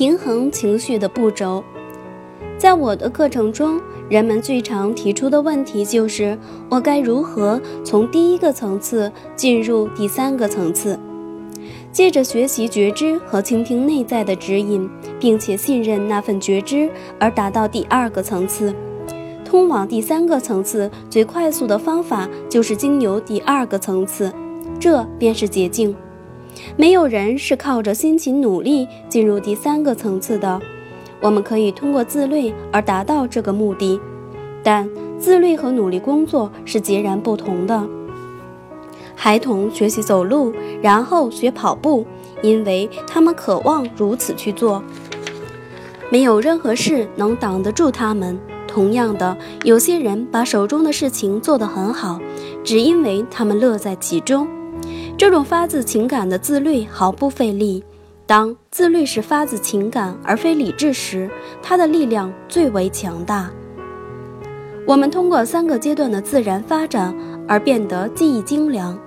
平衡情绪的步骤。在我的课程中，人们最常提出的问题就是：我该如何从第一个层次进入第三个层次？借着学习觉知和倾听内在的指引，并且信任那份觉知，而达到第二个层次。通往第三个层次最快速的方法就是经由第二个层次，这便是捷径。没有人是靠着辛勤努力进入第三个层次的。我们可以通过自律而达到这个目的，但自律和努力工作是截然不同的。孩童学习走路，然后学跑步，因为他们渴望如此去做。没有任何事能挡得住他们。同样的，有些人把手中的事情做得很好，只因为他们乐在其中。这种发自情感的自律毫不费力。当自律是发自情感而非理智时，它的力量最为强大。我们通过三个阶段的自然发展而变得记忆精良。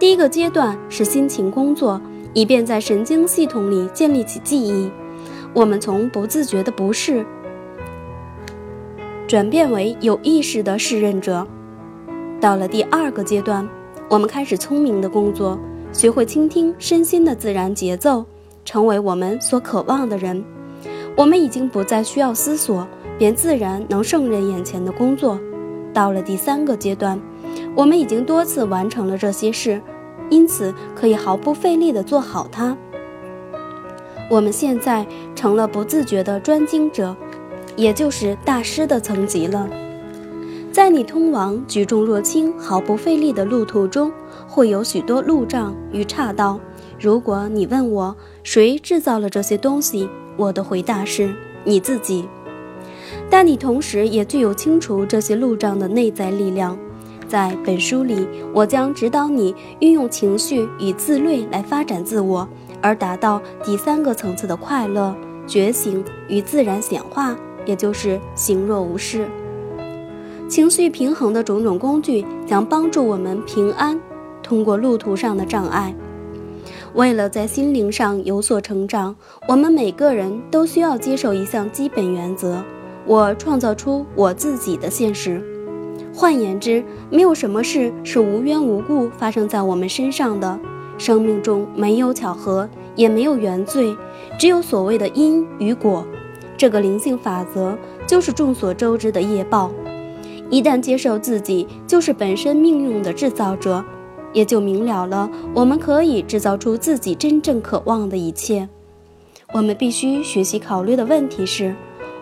第一个阶段是辛勤工作，以便在神经系统里建立起记忆。我们从不自觉的不适转变为有意识的适任者。到了第二个阶段，我们开始聪明的工作，学会倾听身心的自然节奏。成为我们所渴望的人，我们已经不再需要思索，便自然能胜任眼前的工作。到了第三个阶段，我们已经多次完成了这些事，因此可以毫不费力地做好它。我们现在成了不自觉的专精者，也就是大师的层级了。在你通往举重若轻、毫不费力的路途中，会有许多路障与岔道。如果你问我谁制造了这些东西，我的回答是你自己。但你同时也具有清除这些路障的内在力量。在本书里，我将指导你运用情绪与自律来发展自我，而达到第三个层次的快乐、觉醒与自然显化，也就是行若无事。情绪平衡的种种工具将帮助我们平安通过路途上的障碍。为了在心灵上有所成长，我们每个人都需要接受一项基本原则：我创造出我自己的现实。换言之，没有什么事是无缘无故发生在我们身上的。生命中没有巧合，也没有原罪，只有所谓的因与果。这个灵性法则就是众所周知的业报。一旦接受自己就是本身命运的制造者。也就明了了，我们可以制造出自己真正渴望的一切。我们必须学习考虑的问题是：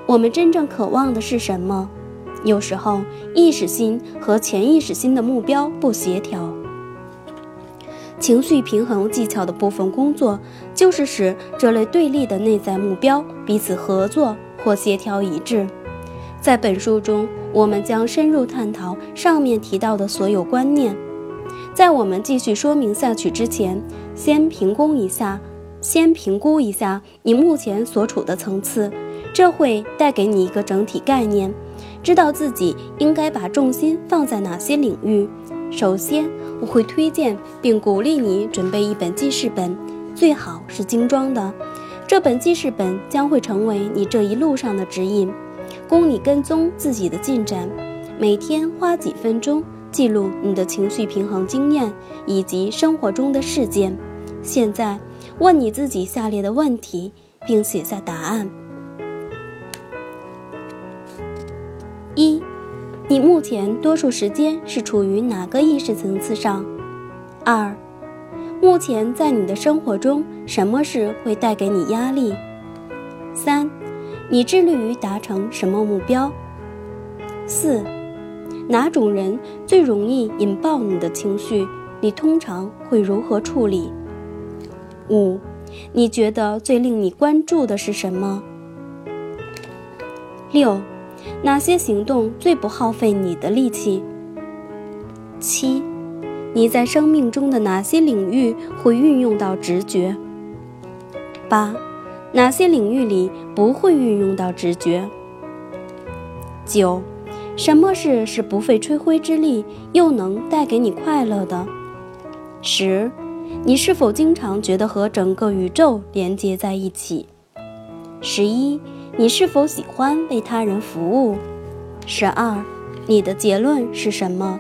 我们真正渴望的是什么？有时候，意识心和潜意识心的目标不协调。情绪平衡技巧的部分工作，就是使这类对立的内在目标彼此合作或协调一致。在本书中，我们将深入探讨上面提到的所有观念。在我们继续说明下去之前，先评估一下，先评估一下你目前所处的层次，这会带给你一个整体概念，知道自己应该把重心放在哪些领域。首先，我会推荐并鼓励你准备一本记事本，最好是精装的。这本记事本将会成为你这一路上的指引，供你跟踪自己的进展。每天花几分钟。记录你的情绪平衡经验以及生活中的事件。现在，问你自己下列的问题，并写下答案：一、你目前多数时间是处于哪个意识层次上？二、目前在你的生活中，什么事会带给你压力？三、你致力于达成什么目标？四。哪种人最容易引爆你的情绪？你通常会如何处理？五，你觉得最令你关注的是什么？六，哪些行动最不耗费你的力气？七，你在生命中的哪些领域会运用到直觉？八，哪些领域里不会运用到直觉？九。什么事是不费吹灰之力又能带给你快乐的？十，你是否经常觉得和整个宇宙连接在一起？十一，你是否喜欢为他人服务？十二，你的结论是什么？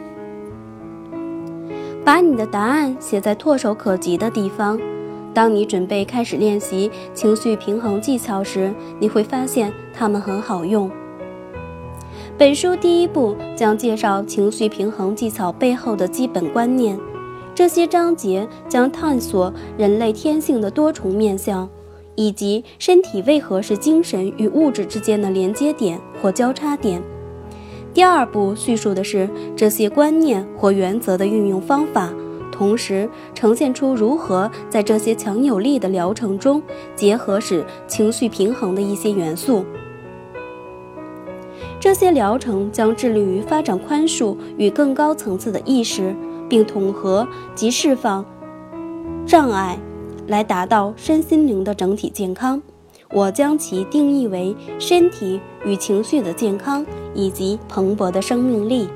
把你的答案写在唾手可及的地方。当你准备开始练习情绪平衡技巧时，你会发现它们很好用。本书第一部将介绍情绪平衡技巧背后的基本观念，这些章节将探索人类天性的多重面相，以及身体为何是精神与物质之间的连接点或交叉点。第二步叙述的是这些观念或原则的运用方法。同时呈现出如何在这些强有力的疗程中结合使情绪平衡的一些元素。这些疗程将致力于发展宽恕与更高层次的意识，并统合及释放障碍，来达到身心灵的整体健康。我将其定义为身体与情绪的健康以及蓬勃的生命力。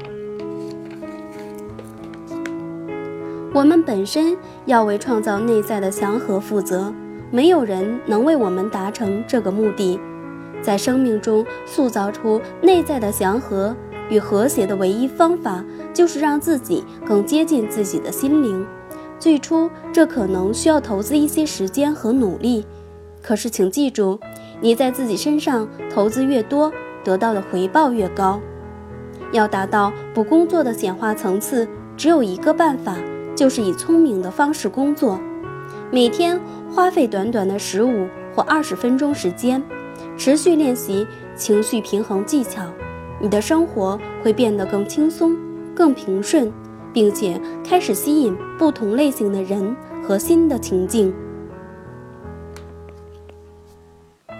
我们本身要为创造内在的祥和负责，没有人能为我们达成这个目的。在生命中塑造出内在的祥和与和谐的唯一方法，就是让自己更接近自己的心灵。最初，这可能需要投资一些时间和努力。可是，请记住，你在自己身上投资越多，得到的回报越高。要达到不工作的显化层次，只有一个办法。就是以聪明的方式工作，每天花费短短的十五或二十分钟时间，持续练习情绪平衡技巧，你的生活会变得更轻松、更平顺，并且开始吸引不同类型的人和新的情境。